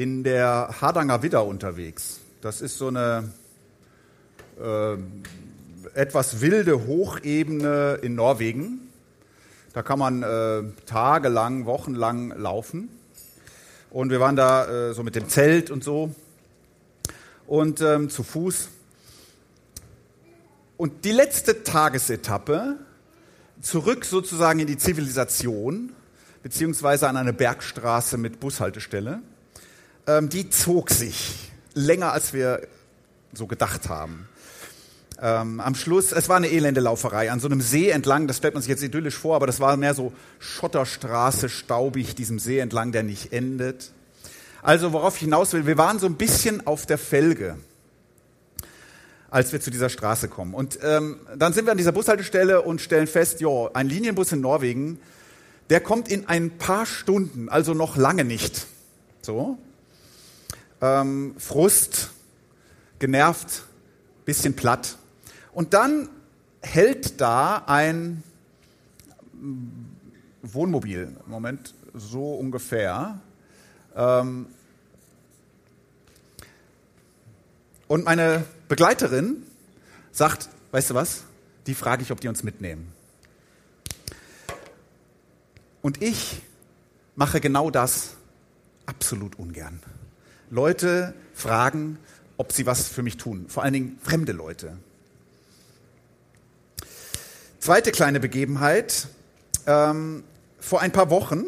in der Hardanger Widder unterwegs. Das ist so eine äh, etwas wilde Hochebene in Norwegen. Da kann man äh, tagelang, wochenlang laufen. Und wir waren da äh, so mit dem Zelt und so und ähm, zu Fuß. Und die letzte Tagesetappe zurück sozusagen in die Zivilisation, beziehungsweise an eine Bergstraße mit Bushaltestelle, ähm, die zog sich länger, als wir so gedacht haben. Ähm, am Schluss, es war eine elende Lauferei an so einem See entlang, das stellt man sich jetzt idyllisch vor, aber das war mehr so Schotterstraße, staubig, diesem See entlang, der nicht endet. Also worauf ich hinaus will, wir waren so ein bisschen auf der Felge als wir zu dieser Straße kommen. Und ähm, dann sind wir an dieser Bushaltestelle und stellen fest, jo, ein Linienbus in Norwegen, der kommt in ein paar Stunden, also noch lange nicht. So. Ähm, Frust, genervt, bisschen platt. Und dann hält da ein Wohnmobil, Moment, so ungefähr. Ähm, und meine Begleiterin sagt, weißt du was, die frage ich, ob die uns mitnehmen. Und ich mache genau das absolut ungern. Leute fragen, ob sie was für mich tun, vor allen Dingen fremde Leute. Zweite kleine Begebenheit. Ähm, vor ein paar Wochen,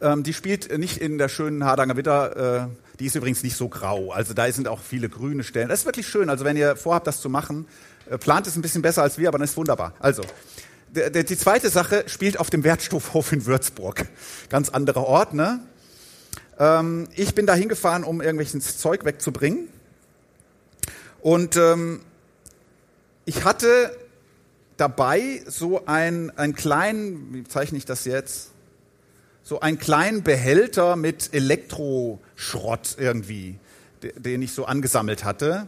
ähm, die spielt nicht in der schönen Hardanger Witter, äh, die ist übrigens nicht so grau. Also da sind auch viele grüne Stellen. Das ist wirklich schön. Also wenn ihr vorhabt, das zu machen, äh, plant es ein bisschen besser als wir, aber das ist wunderbar. Also, die zweite Sache spielt auf dem Wertstoffhof in Würzburg. Ganz anderer Ort, ne? Ähm, ich bin da hingefahren, um irgendwelches Zeug wegzubringen. Und ähm, ich hatte dabei so einen, einen kleinen, wie zeichne ich das jetzt? so einen kleinen Behälter mit Elektroschrott irgendwie, den ich so angesammelt hatte.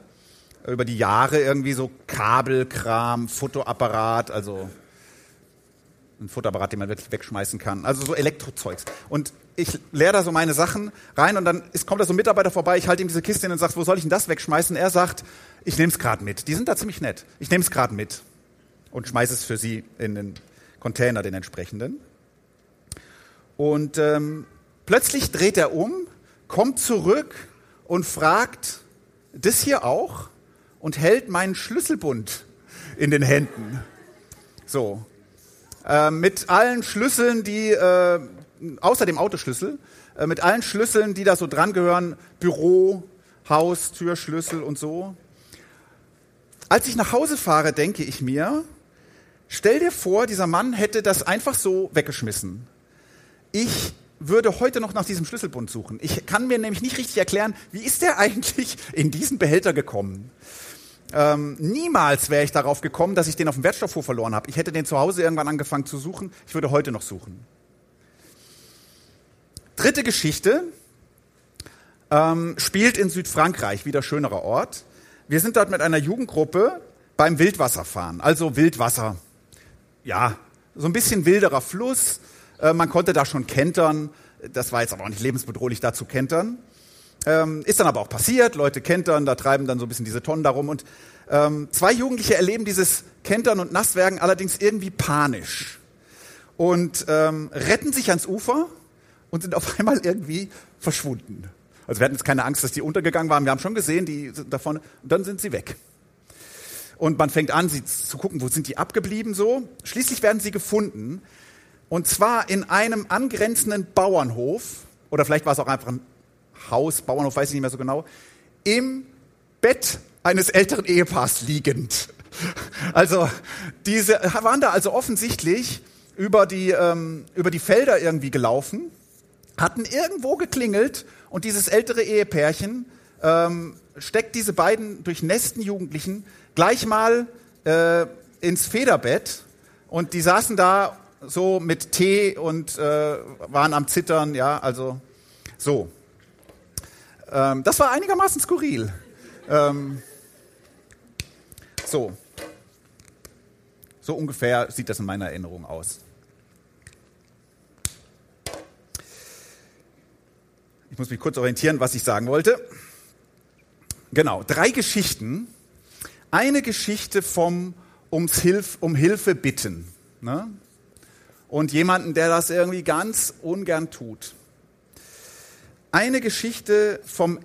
Über die Jahre irgendwie so Kabelkram, Fotoapparat, also ein Fotoapparat, den man wirklich wegschmeißen kann. Also so Elektrozeugs. Und ich leere da so meine Sachen rein und dann ist, kommt da so ein Mitarbeiter vorbei, ich halte ihm diese Kiste hin und sage, wo soll ich denn das wegschmeißen? Er sagt, ich nehme es gerade mit. Die sind da ziemlich nett. Ich nehme es gerade mit und schmeiße es für sie in den Container, den entsprechenden. Und ähm, plötzlich dreht er um, kommt zurück und fragt, das hier auch? Und hält meinen Schlüsselbund in den Händen. So. Äh, mit allen Schlüsseln, die, äh, außer dem Autoschlüssel, äh, mit allen Schlüsseln, die da so dran gehören, Büro, Haus, Türschlüssel und so. Als ich nach Hause fahre, denke ich mir, stell dir vor, dieser Mann hätte das einfach so weggeschmissen ich würde heute noch nach diesem Schlüsselbund suchen. Ich kann mir nämlich nicht richtig erklären, wie ist der eigentlich in diesen Behälter gekommen? Ähm, niemals wäre ich darauf gekommen, dass ich den auf dem Wertstoffhof verloren habe. Ich hätte den zu Hause irgendwann angefangen zu suchen. Ich würde heute noch suchen. Dritte Geschichte ähm, spielt in Südfrankreich, wieder schönerer Ort. Wir sind dort mit einer Jugendgruppe beim Wildwasserfahren, also Wildwasser. Ja, so ein bisschen wilderer Fluss, äh, man konnte da schon kentern. Das war jetzt aber auch nicht lebensbedrohlich, da zu kentern. Ähm, ist dann aber auch passiert. Leute kentern, da treiben dann so ein bisschen diese Tonnen darum. Und ähm, zwei Jugendliche erleben dieses Kentern und Nasswerden allerdings irgendwie panisch und ähm, retten sich ans Ufer und sind auf einmal irgendwie verschwunden. Also wir hatten jetzt keine Angst, dass die untergegangen waren. Wir haben schon gesehen, die sind davon, und dann sind sie weg. Und man fängt an, sie zu gucken, wo sind die abgeblieben so. Schließlich werden sie gefunden und zwar in einem angrenzenden Bauernhof, oder vielleicht war es auch einfach ein Haus, Bauernhof, weiß ich nicht mehr so genau, im Bett eines älteren Ehepaars liegend. Also diese waren da also offensichtlich über die, ähm, über die Felder irgendwie gelaufen, hatten irgendwo geklingelt und dieses ältere Ehepärchen ähm, steckt diese beiden durchnässten Jugendlichen gleich mal äh, ins Federbett und die saßen da so mit Tee und äh, waren am Zittern, ja, also so. Ähm, das war einigermaßen skurril. Ähm, so. So ungefähr sieht das in meiner Erinnerung aus. Ich muss mich kurz orientieren, was ich sagen wollte. Genau, drei Geschichten. Eine Geschichte vom ums Hilf, um Hilfe bitten. Ne? Und jemanden, der das irgendwie ganz ungern tut. Eine Geschichte vom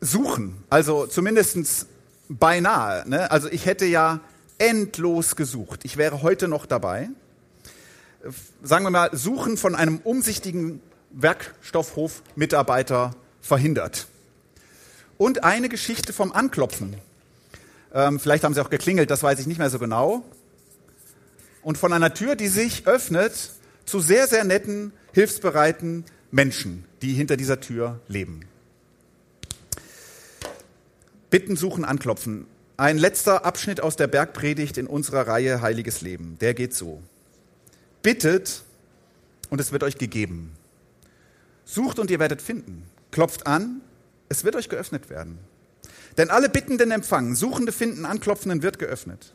Suchen, also zumindest beinahe. Ne? Also ich hätte ja endlos gesucht. Ich wäre heute noch dabei. Sagen wir mal, Suchen von einem umsichtigen Werkstoffhof-Mitarbeiter verhindert. Und eine Geschichte vom Anklopfen. Ähm, vielleicht haben sie auch geklingelt, das weiß ich nicht mehr so genau. Und von einer Tür, die sich öffnet zu sehr, sehr netten, hilfsbereiten Menschen, die hinter dieser Tür leben. Bitten, suchen, anklopfen. Ein letzter Abschnitt aus der Bergpredigt in unserer Reihe Heiliges Leben. Der geht so. Bittet und es wird euch gegeben. Sucht und ihr werdet finden. Klopft an, es wird euch geöffnet werden. Denn alle Bittenden empfangen, Suchende finden, Anklopfenden wird geöffnet.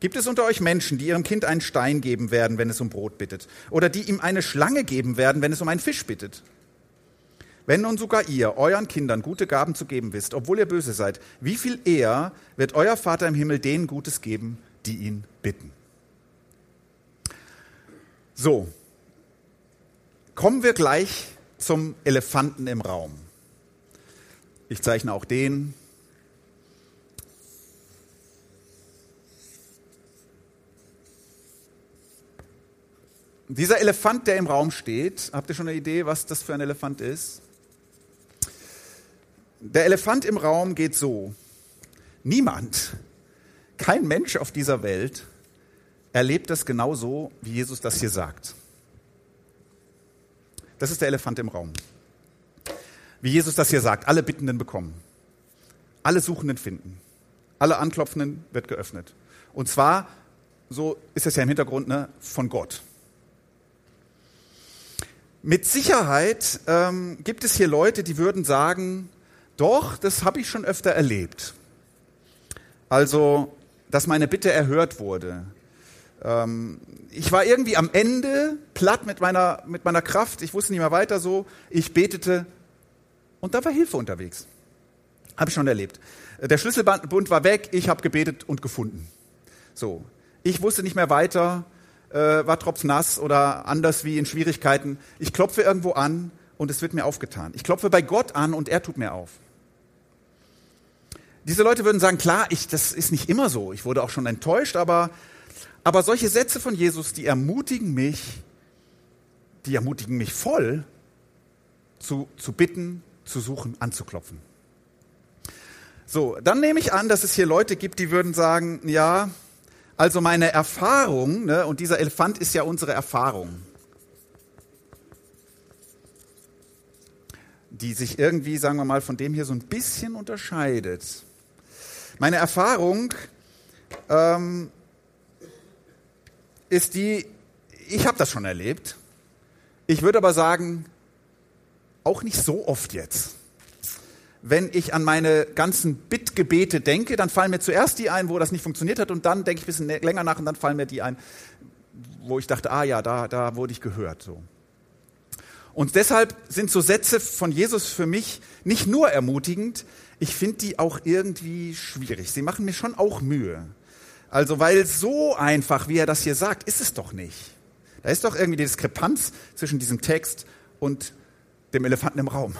Gibt es unter euch Menschen, die ihrem Kind einen Stein geben werden, wenn es um Brot bittet? Oder die ihm eine Schlange geben werden, wenn es um einen Fisch bittet? Wenn nun sogar ihr euren Kindern gute Gaben zu geben wisst, obwohl ihr böse seid, wie viel eher wird euer Vater im Himmel denen Gutes geben, die ihn bitten? So, kommen wir gleich zum Elefanten im Raum. Ich zeichne auch den. Dieser Elefant, der im Raum steht, habt ihr schon eine Idee, was das für ein Elefant ist? Der Elefant im Raum geht so. Niemand, kein Mensch auf dieser Welt erlebt das genauso, wie Jesus das hier sagt. Das ist der Elefant im Raum. Wie Jesus das hier sagt, alle Bittenden bekommen, alle Suchenden finden, alle Anklopfenden wird geöffnet. Und zwar, so ist es ja im Hintergrund, ne, von Gott. Mit Sicherheit ähm, gibt es hier Leute, die würden sagen, doch, das habe ich schon öfter erlebt. Also, dass meine Bitte erhört wurde. Ähm, ich war irgendwie am Ende platt mit meiner, mit meiner Kraft, ich wusste nicht mehr weiter so. Ich betete und da war Hilfe unterwegs. Habe ich schon erlebt. Der Schlüsselbund war weg, ich habe gebetet und gefunden. So, ich wusste nicht mehr weiter, äh, war tropfnass oder anders wie in Schwierigkeiten. Ich klopfe irgendwo an und es wird mir aufgetan. Ich klopfe bei Gott an und er tut mir auf. Diese Leute würden sagen, klar, ich, das ist nicht immer so. Ich wurde auch schon enttäuscht, aber, aber solche Sätze von Jesus, die ermutigen mich, die ermutigen mich voll, zu, zu bitten, zu suchen, anzuklopfen. So, dann nehme ich an, dass es hier Leute gibt, die würden sagen, ja, also meine Erfahrung, ne, und dieser Elefant ist ja unsere Erfahrung, die sich irgendwie, sagen wir mal, von dem hier so ein bisschen unterscheidet. Meine Erfahrung ähm, ist die, ich habe das schon erlebt. Ich würde aber sagen, auch nicht so oft jetzt wenn ich an meine ganzen Bittgebete denke, dann fallen mir zuerst die ein, wo das nicht funktioniert hat, und dann denke ich ein bisschen länger nach und dann fallen mir die ein, wo ich dachte, ah ja, da, da wurde ich gehört. So. Und deshalb sind so Sätze von Jesus für mich nicht nur ermutigend, ich finde die auch irgendwie schwierig. Sie machen mir schon auch Mühe. Also, weil so einfach, wie er das hier sagt, ist es doch nicht. Da ist doch irgendwie die Diskrepanz zwischen diesem Text und dem Elefanten im Raum.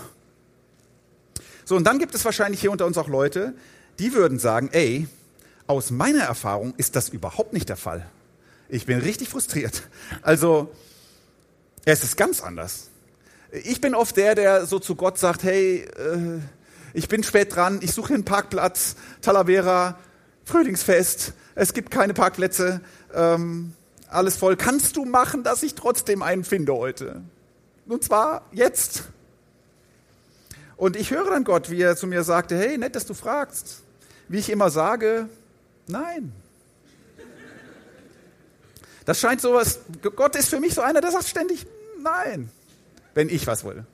So, und dann gibt es wahrscheinlich hier unter uns auch Leute, die würden sagen, ey, aus meiner Erfahrung ist das überhaupt nicht der Fall. Ich bin richtig frustriert. Also, es ist ganz anders. Ich bin oft der, der so zu Gott sagt, hey, äh, ich bin spät dran, ich suche einen Parkplatz, Talavera, Frühlingsfest, es gibt keine Parkplätze, ähm, alles voll. Kannst du machen, dass ich trotzdem einen finde heute? Und zwar jetzt. Und ich höre dann Gott, wie er zu mir sagte, hey, nett, dass du fragst. Wie ich immer sage, nein. Das scheint sowas, Gott ist für mich so einer, der sagt ständig nein, wenn ich was will.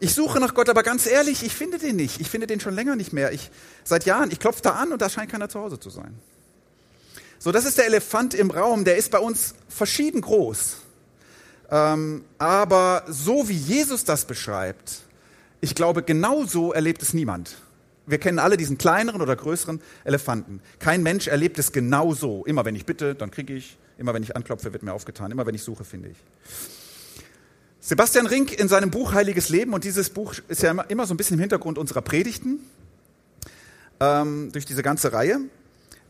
Ich suche nach Gott, aber ganz ehrlich, ich finde den nicht. Ich finde den schon länger nicht mehr. Ich, seit Jahren, ich klopfe da an und da scheint keiner zu Hause zu sein. So, das ist der Elefant im Raum, der ist bei uns verschieden groß. Ähm, aber so wie Jesus das beschreibt, ich glaube, genau so erlebt es niemand. Wir kennen alle diesen kleineren oder größeren Elefanten. Kein Mensch erlebt es genau so. Immer wenn ich bitte, dann kriege ich. Immer wenn ich anklopfe, wird mir aufgetan. Immer wenn ich suche, finde ich. Sebastian Rink in seinem Buch Heiliges Leben, und dieses Buch ist ja immer, immer so ein bisschen im Hintergrund unserer Predigten, ähm, durch diese ganze Reihe,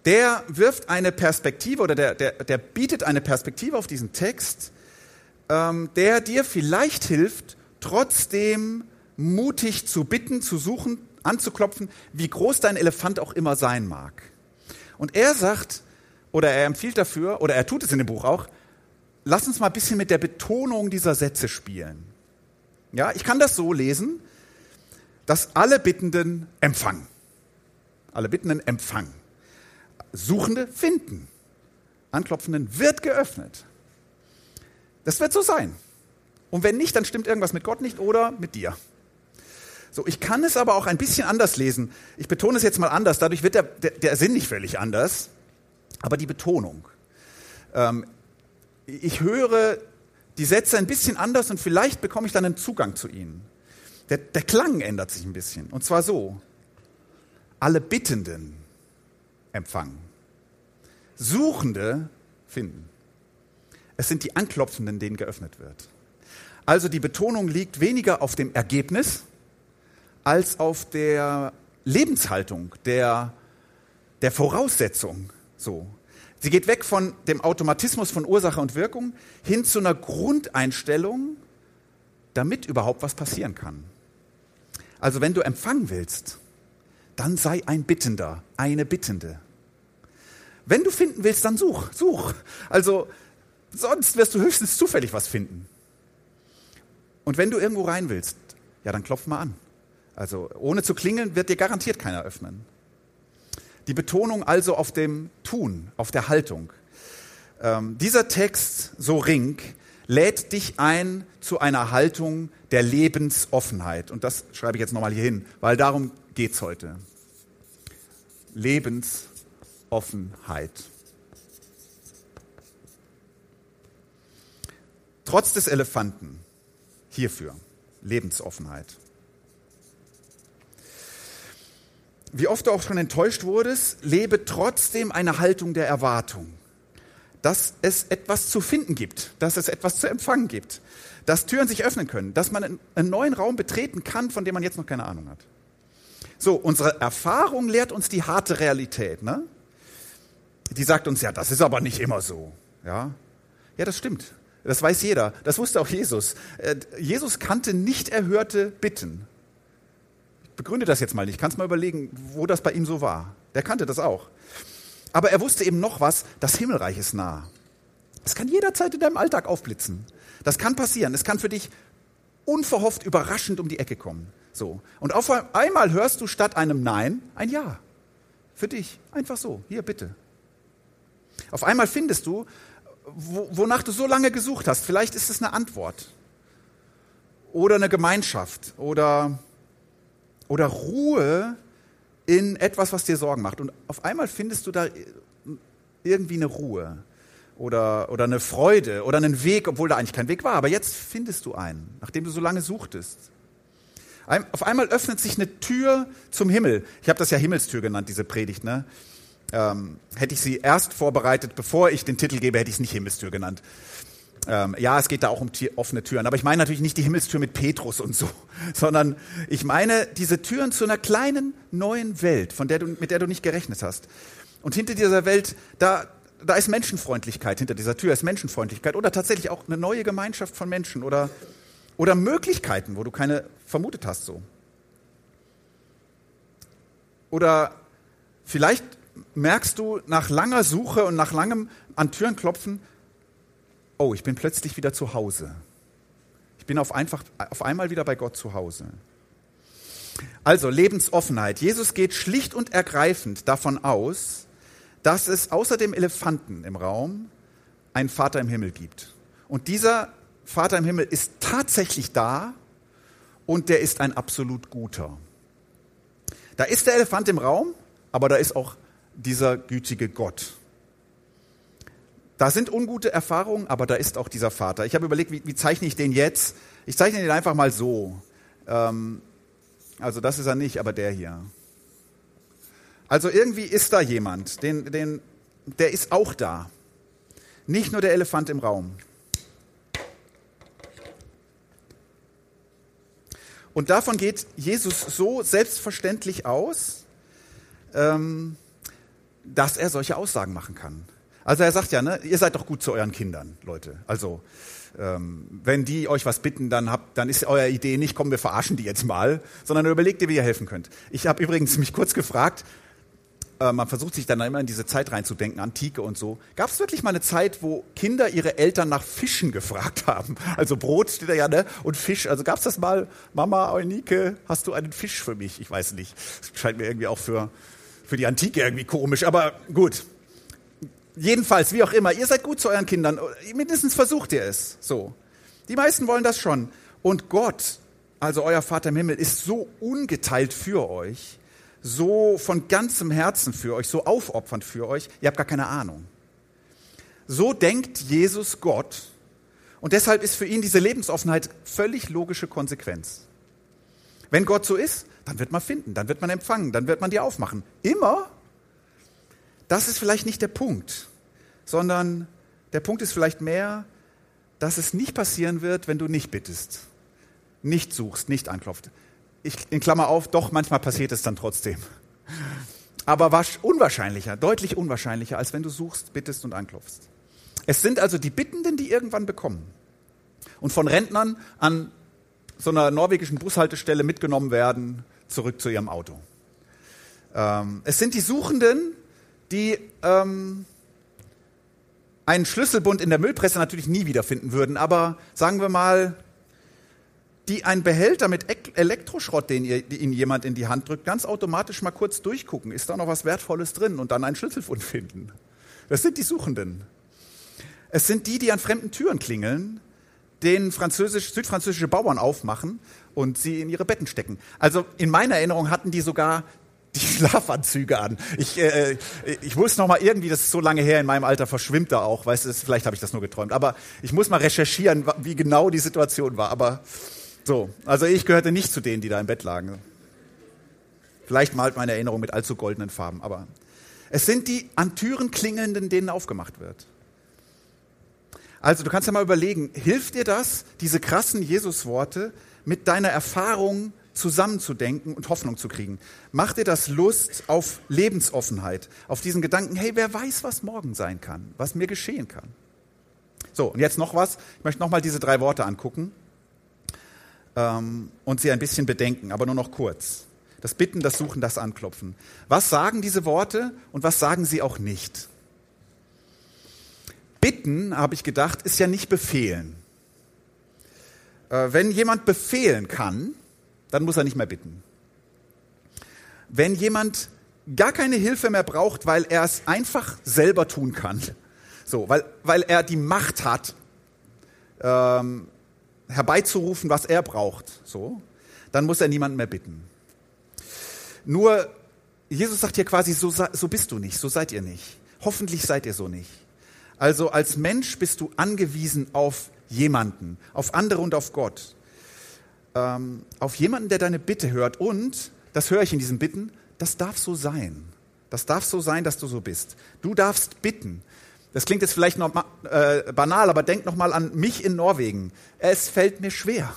der wirft eine Perspektive oder der, der, der bietet eine Perspektive auf diesen Text, ähm, der dir vielleicht hilft, trotzdem mutig zu bitten, zu suchen, anzuklopfen, wie groß dein Elefant auch immer sein mag. Und er sagt, oder er empfiehlt dafür, oder er tut es in dem Buch auch, lass uns mal ein bisschen mit der Betonung dieser Sätze spielen. Ja, ich kann das so lesen, dass alle Bittenden empfangen. Alle Bittenden empfangen. Suchende finden. Anklopfenden wird geöffnet. Das wird so sein. Und wenn nicht, dann stimmt irgendwas mit Gott nicht oder mit dir. So, ich kann es aber auch ein bisschen anders lesen. Ich betone es jetzt mal anders. Dadurch wird der, der, der Sinn nicht völlig anders, aber die Betonung. Ähm, ich höre die Sätze ein bisschen anders und vielleicht bekomme ich dann einen Zugang zu ihnen. Der, der Klang ändert sich ein bisschen. Und zwar so. Alle Bittenden empfangen. Suchende finden. Es sind die Anklopfenden, denen geöffnet wird. Also die Betonung liegt weniger auf dem Ergebnis als auf der Lebenshaltung, der, der Voraussetzung. So. Sie geht weg von dem Automatismus von Ursache und Wirkung hin zu einer Grundeinstellung, damit überhaupt was passieren kann. Also wenn du empfangen willst, dann sei ein Bittender, eine Bittende. Wenn du finden willst, dann such, such. Also sonst wirst du höchstens zufällig was finden. Und wenn du irgendwo rein willst, ja, dann klopf mal an. Also ohne zu klingeln wird dir garantiert keiner öffnen. Die Betonung also auf dem Tun, auf der Haltung. Ähm, dieser Text, so Ring, lädt dich ein zu einer Haltung der Lebensoffenheit. Und das schreibe ich jetzt nochmal hier hin, weil darum geht es heute. Lebensoffenheit. Trotz des Elefanten hierfür Lebensoffenheit. Wie oft du auch schon enttäuscht wurdest, lebe trotzdem eine Haltung der Erwartung, dass es etwas zu finden gibt, dass es etwas zu empfangen gibt, dass Türen sich öffnen können, dass man einen neuen Raum betreten kann, von dem man jetzt noch keine Ahnung hat. So, unsere Erfahrung lehrt uns die harte Realität. Ne? Die sagt uns, ja, das ist aber nicht immer so. Ja, ja das stimmt. Das weiß jeder. Das wusste auch Jesus. Äh, Jesus kannte nicht erhörte Bitten begründe das jetzt mal nicht. Kannst mal überlegen, wo das bei ihm so war. Der kannte das auch. Aber er wusste eben noch was, das Himmelreich ist nah. Es kann jederzeit in deinem Alltag aufblitzen. Das kann passieren. Es kann für dich unverhofft überraschend um die Ecke kommen. So. Und auf einmal hörst du statt einem Nein ein Ja. Für dich. Einfach so. Hier, bitte. Auf einmal findest du, wonach du so lange gesucht hast. Vielleicht ist es eine Antwort. Oder eine Gemeinschaft. Oder oder Ruhe in etwas, was dir Sorgen macht. Und auf einmal findest du da irgendwie eine Ruhe oder, oder eine Freude oder einen Weg, obwohl da eigentlich kein Weg war. Aber jetzt findest du einen, nachdem du so lange suchtest. Auf einmal öffnet sich eine Tür zum Himmel. Ich habe das ja Himmelstür genannt, diese Predigt. Ne? Ähm, hätte ich sie erst vorbereitet, bevor ich den Titel gebe, hätte ich es nicht Himmelstür genannt. Ähm, ja, es geht da auch um offene Türen. Aber ich meine natürlich nicht die Himmelstür mit Petrus und so, sondern ich meine diese Türen zu einer kleinen neuen Welt, von der du, mit der du nicht gerechnet hast. Und hinter dieser Welt, da, da ist Menschenfreundlichkeit hinter dieser Tür, ist Menschenfreundlichkeit oder tatsächlich auch eine neue Gemeinschaft von Menschen oder, oder Möglichkeiten, wo du keine vermutet hast so. Oder vielleicht merkst du nach langer Suche und nach langem an Türen klopfen, oh, ich bin plötzlich wieder zu Hause. bin auf, einfach, auf einmal wieder bei Gott zu Hause. Also Lebensoffenheit. Jesus geht schlicht und ergreifend davon aus, dass es außer dem Elefanten im Raum einen Vater im Himmel gibt. Und dieser Vater im Himmel ist tatsächlich da und der ist ein absolut guter. Da ist der Elefant im Raum, aber da ist auch dieser gütige Gott. Da sind ungute Erfahrungen, aber da ist auch dieser Vater. Ich habe überlegt, wie, wie zeichne ich den jetzt? Ich zeichne den einfach mal so. Ähm, also das ist er nicht, aber der hier. Also irgendwie ist da jemand, den, den, der ist auch da. Nicht nur der Elefant im Raum. Und davon geht Jesus so selbstverständlich aus, ähm, dass er solche Aussagen machen kann. Also er sagt ja, ne, ihr seid doch gut zu euren Kindern, Leute. Also ähm, wenn die euch was bitten, dann, habt, dann ist eure Idee nicht, komm, wir verarschen die jetzt mal, sondern überlegt ihr, wie ihr helfen könnt. Ich habe übrigens mich kurz gefragt, äh, man versucht sich dann immer in diese Zeit reinzudenken, Antike und so. Gab es wirklich mal eine Zeit, wo Kinder ihre Eltern nach Fischen gefragt haben? Also Brot steht da ja, ne? Und Fisch. Also gab es das mal, Mama Eunike, hast du einen Fisch für mich? Ich weiß nicht. Das scheint mir irgendwie auch für, für die Antike irgendwie komisch, aber gut. Jedenfalls, wie auch immer, ihr seid gut zu euren Kindern. Mindestens versucht ihr es. So. Die meisten wollen das schon. Und Gott, also euer Vater im Himmel, ist so ungeteilt für euch, so von ganzem Herzen für euch, so aufopfernd für euch, ihr habt gar keine Ahnung. So denkt Jesus Gott. Und deshalb ist für ihn diese Lebensoffenheit völlig logische Konsequenz. Wenn Gott so ist, dann wird man finden, dann wird man empfangen, dann wird man die aufmachen. Immer das ist vielleicht nicht der Punkt, sondern der Punkt ist vielleicht mehr, dass es nicht passieren wird, wenn du nicht bittest, nicht suchst, nicht anklopft. Ich in Klammer auf, doch manchmal passiert es dann trotzdem. Aber was unwahrscheinlicher, deutlich unwahrscheinlicher, als wenn du suchst, bittest und anklopfst. Es sind also die Bittenden, die irgendwann bekommen und von Rentnern an so einer norwegischen Bushaltestelle mitgenommen werden, zurück zu ihrem Auto. Ähm, es sind die Suchenden, die ähm, einen Schlüsselbund in der Müllpresse natürlich nie wiederfinden würden, aber sagen wir mal, die einen Behälter mit Elektroschrott, den ihnen jemand in die Hand drückt, ganz automatisch mal kurz durchgucken, ist da noch was Wertvolles drin und dann einen Schlüsselbund finden. Das sind die Suchenden. Es sind die, die an fremden Türen klingeln, den französisch, südfranzösische Bauern aufmachen und sie in ihre Betten stecken. Also in meiner Erinnerung hatten die sogar die Schlafanzüge an. Ich, äh, ich muss noch mal irgendwie, das ist so lange her, in meinem Alter verschwimmt da auch, weißt du, vielleicht habe ich das nur geträumt, aber ich muss mal recherchieren, wie genau die Situation war. Aber so, also ich gehörte nicht zu denen, die da im Bett lagen. Vielleicht malt meine Erinnerung mit allzu goldenen Farben, aber es sind die an Türen klingelnden, denen aufgemacht wird. Also du kannst ja mal überlegen, hilft dir das, diese krassen Jesus-Worte mit deiner Erfahrung zusammenzudenken und Hoffnung zu kriegen. Mach dir das Lust auf Lebensoffenheit, auf diesen Gedanken, hey, wer weiß, was morgen sein kann, was mir geschehen kann. So, und jetzt noch was. Ich möchte nochmal diese drei Worte angucken ähm, und sie ein bisschen bedenken, aber nur noch kurz. Das Bitten, das Suchen, das Anklopfen. Was sagen diese Worte und was sagen sie auch nicht? Bitten, habe ich gedacht, ist ja nicht befehlen. Äh, wenn jemand befehlen kann, dann muss er nicht mehr bitten. Wenn jemand gar keine Hilfe mehr braucht, weil er es einfach selber tun kann, so, weil, weil er die Macht hat, ähm, herbeizurufen, was er braucht, so, dann muss er niemanden mehr bitten. Nur, Jesus sagt hier quasi, so, so bist du nicht, so seid ihr nicht. Hoffentlich seid ihr so nicht. Also als Mensch bist du angewiesen auf jemanden, auf andere und auf Gott ähm, auf jemanden, der deine Bitte hört. Und, das höre ich in diesen Bitten, das darf so sein. Das darf so sein, dass du so bist. Du darfst bitten. Das klingt jetzt vielleicht noch äh, banal, aber denk noch mal an mich in Norwegen. Es fällt mir schwer.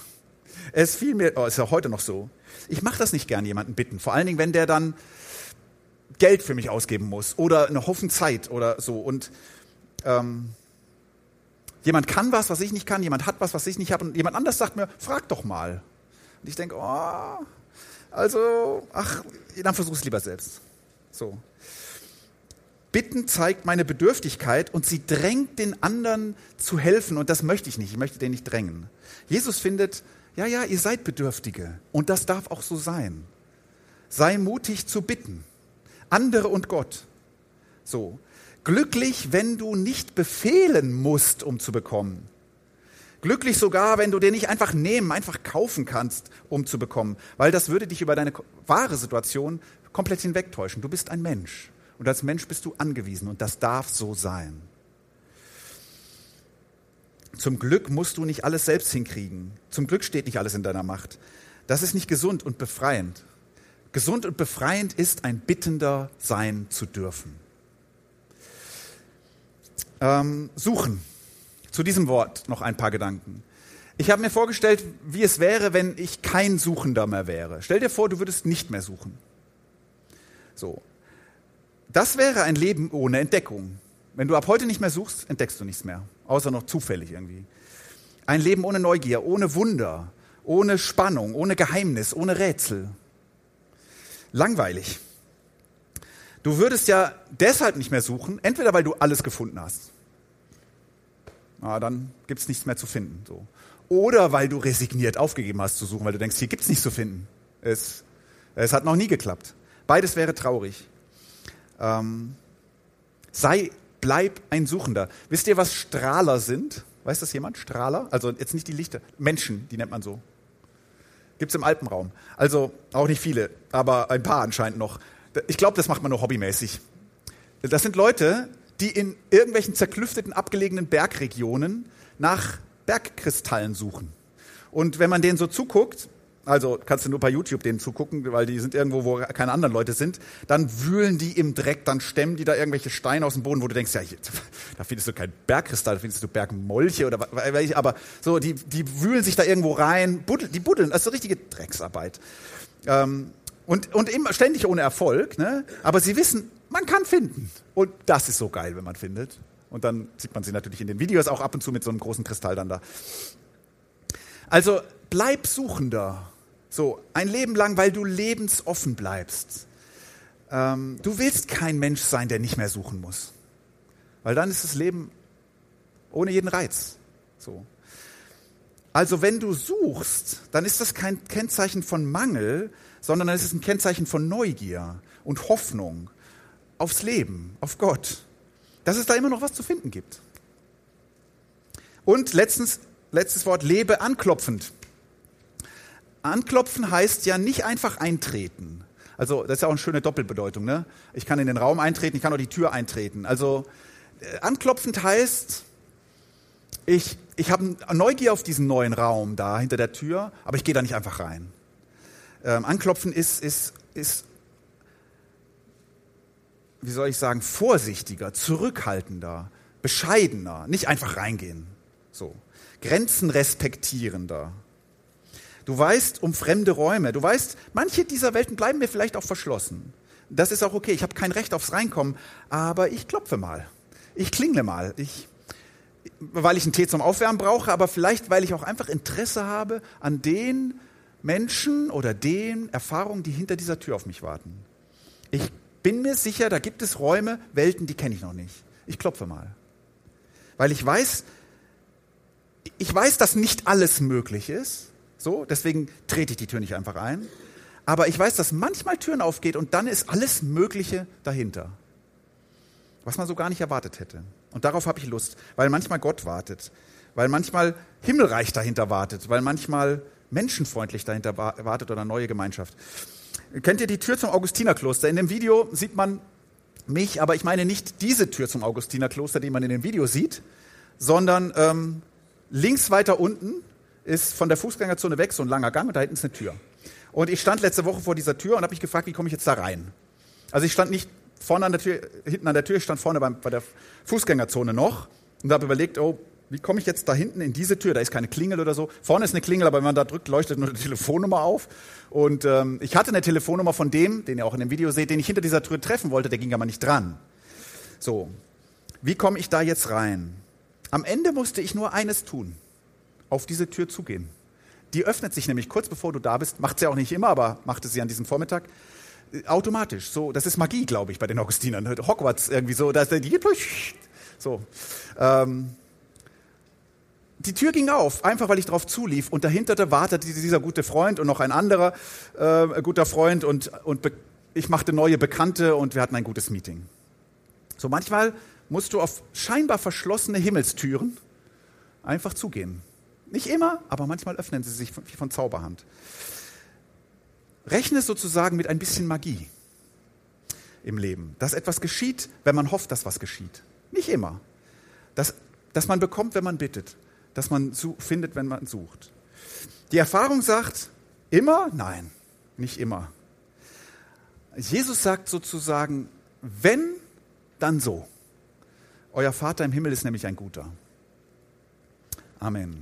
Es fiel mir, oh, ist ja heute noch so. Ich mache das nicht gern, jemanden bitten. Vor allen Dingen, wenn der dann Geld für mich ausgeben muss oder eine Haufen Zeit oder so. Und ähm, jemand kann was, was ich nicht kann. Jemand hat was, was ich nicht habe. Und jemand anders sagt mir, frag doch mal. Und ich denke, oh, also, ach, dann versuch es lieber selbst. So. Bitten zeigt meine Bedürftigkeit und sie drängt den anderen zu helfen und das möchte ich nicht. Ich möchte den nicht drängen. Jesus findet, ja, ja, ihr seid Bedürftige und das darf auch so sein. Sei mutig zu bitten. Andere und Gott. So. Glücklich, wenn du nicht befehlen musst, um zu bekommen. Glücklich sogar, wenn du dir nicht einfach nehmen, einfach kaufen kannst, um zu bekommen, weil das würde dich über deine wahre Situation komplett hinwegtäuschen. Du bist ein Mensch und als Mensch bist du angewiesen und das darf so sein. Zum Glück musst du nicht alles selbst hinkriegen. Zum Glück steht nicht alles in deiner Macht. Das ist nicht gesund und befreiend. Gesund und befreiend ist, ein Bittender sein zu dürfen. Ähm, suchen. Zu diesem Wort noch ein paar Gedanken. Ich habe mir vorgestellt, wie es wäre, wenn ich kein Suchender mehr wäre. Stell dir vor, du würdest nicht mehr suchen. So. Das wäre ein Leben ohne Entdeckung. Wenn du ab heute nicht mehr suchst, entdeckst du nichts mehr. Außer noch zufällig irgendwie. Ein Leben ohne Neugier, ohne Wunder, ohne Spannung, ohne Geheimnis, ohne Rätsel langweilig. Du würdest ja deshalb nicht mehr suchen, entweder weil du alles gefunden hast. Na, dann gibt es nichts mehr zu finden. So. Oder weil du resigniert aufgegeben hast zu suchen, weil du denkst, hier gibt es nichts zu finden. Es, es hat noch nie geklappt. Beides wäre traurig. Ähm, sei, bleib ein Suchender. Wisst ihr, was Strahler sind? Weiß das jemand? Strahler? Also jetzt nicht die Lichter. Menschen, die nennt man so. Gibt es im Alpenraum. Also auch nicht viele, aber ein paar anscheinend noch. Ich glaube, das macht man nur hobbymäßig. Das sind Leute, die in irgendwelchen zerklüfteten, abgelegenen Bergregionen nach Bergkristallen suchen. Und wenn man denen so zuguckt, also kannst du nur bei YouTube denen zugucken, weil die sind irgendwo, wo keine anderen Leute sind, dann wühlen die im Dreck, dann stemmen die da irgendwelche Steine aus dem Boden, wo du denkst, ja, hier, da findest du kein Bergkristall, da findest du Bergmolche oder welche, aber so, die, die wühlen sich da irgendwo rein, buddel, die buddeln, das ist so richtige Drecksarbeit. Ähm, und, und immer ständig ohne Erfolg, ne? aber sie wissen, man kann finden. Und das ist so geil, wenn man findet. Und dann sieht man sie natürlich in den Videos auch ab und zu mit so einem großen Kristall dann da. Also bleib Suchender. So, ein Leben lang, weil du lebensoffen bleibst. Ähm, du willst kein Mensch sein, der nicht mehr suchen muss. Weil dann ist das Leben ohne jeden Reiz. So. Also wenn du suchst, dann ist das kein Kennzeichen von Mangel, sondern dann ist es ein Kennzeichen von Neugier und Hoffnung aufs Leben, auf Gott. Dass es da immer noch was zu finden gibt. Und letztens letztes Wort, lebe anklopfend. Anklopfen heißt ja nicht einfach eintreten. Also das ist ja auch eine schöne Doppelbedeutung. Ne? Ich kann in den Raum eintreten, ich kann auch die Tür eintreten. Also äh, anklopfend heißt, ich, ich habe Neugier auf diesen neuen Raum da hinter der Tür, aber ich gehe da nicht einfach rein. Ähm, anklopfen ist, ist, ist, wie soll ich sagen, vorsichtiger, zurückhaltender, bescheidener, nicht einfach reingehen. So. Grenzen respektierender. Du weißt um fremde Räume. Du weißt, manche dieser Welten bleiben mir vielleicht auch verschlossen. Das ist auch okay. Ich habe kein Recht aufs Reinkommen, aber ich klopfe mal. Ich klingle mal. Ich, weil ich einen Tee zum Aufwärmen brauche, aber vielleicht, weil ich auch einfach Interesse habe an den Menschen oder den Erfahrungen, die hinter dieser Tür auf mich warten. Ich bin mir sicher, da gibt es Räume, Welten, die kenne ich noch nicht. Ich klopfe mal. Weil ich weiß, ich weiß, dass nicht alles möglich ist, so, deswegen trete ich die Tür nicht einfach ein. Aber ich weiß, dass manchmal Türen aufgeht und dann ist alles Mögliche dahinter. Was man so gar nicht erwartet hätte. Und darauf habe ich Lust, weil manchmal Gott wartet, weil manchmal Himmelreich dahinter wartet, weil manchmal menschenfreundlich dahinter wartet oder neue Gemeinschaft. Kennt ihr die Tür zum Augustinerkloster? In dem Video sieht man mich, aber ich meine nicht diese Tür zum Augustinerkloster, die man in dem Video sieht, sondern ähm, links weiter unten ist von der Fußgängerzone weg so ein langer Gang und da hinten ist eine Tür. Und ich stand letzte Woche vor dieser Tür und habe mich gefragt, wie komme ich jetzt da rein? Also ich stand nicht vorne an der Tür, hinten an der Tür, ich stand vorne bei der Fußgängerzone noch und habe überlegt, oh, wie komme ich jetzt da hinten in diese Tür? Da ist keine Klingel oder so. Vorne ist eine Klingel, aber wenn man da drückt, leuchtet nur eine Telefonnummer auf. Und ähm, ich hatte eine Telefonnummer von dem, den ihr auch in dem Video seht, den ich hinter dieser Tür treffen wollte, der ging aber nicht dran. So, wie komme ich da jetzt rein? Am Ende musste ich nur eines tun auf diese Tür zugehen. Die öffnet sich nämlich kurz bevor du da bist, macht sie auch nicht immer, aber machte sie an diesem Vormittag. Automatisch. So, das ist Magie, glaube ich, bei den Augustinern. Hogwarts irgendwie so, dass die so. Ähm, die Tür ging auf, einfach weil ich drauf zulief und dahinter da wartete dieser gute Freund und noch ein anderer äh, guter Freund und, und ich machte neue Bekannte und wir hatten ein gutes Meeting. So manchmal musst du auf scheinbar verschlossene Himmelstüren einfach zugehen. Nicht immer, aber manchmal öffnen sie sich wie von Zauberhand. Rechne sozusagen mit ein bisschen Magie im Leben, dass etwas geschieht, wenn man hofft, dass was geschieht. Nicht immer. Dass, dass man bekommt, wenn man bittet. Dass man findet, wenn man sucht. Die Erfahrung sagt, immer? Nein, nicht immer. Jesus sagt sozusagen, wenn, dann so. Euer Vater im Himmel ist nämlich ein guter. Amen.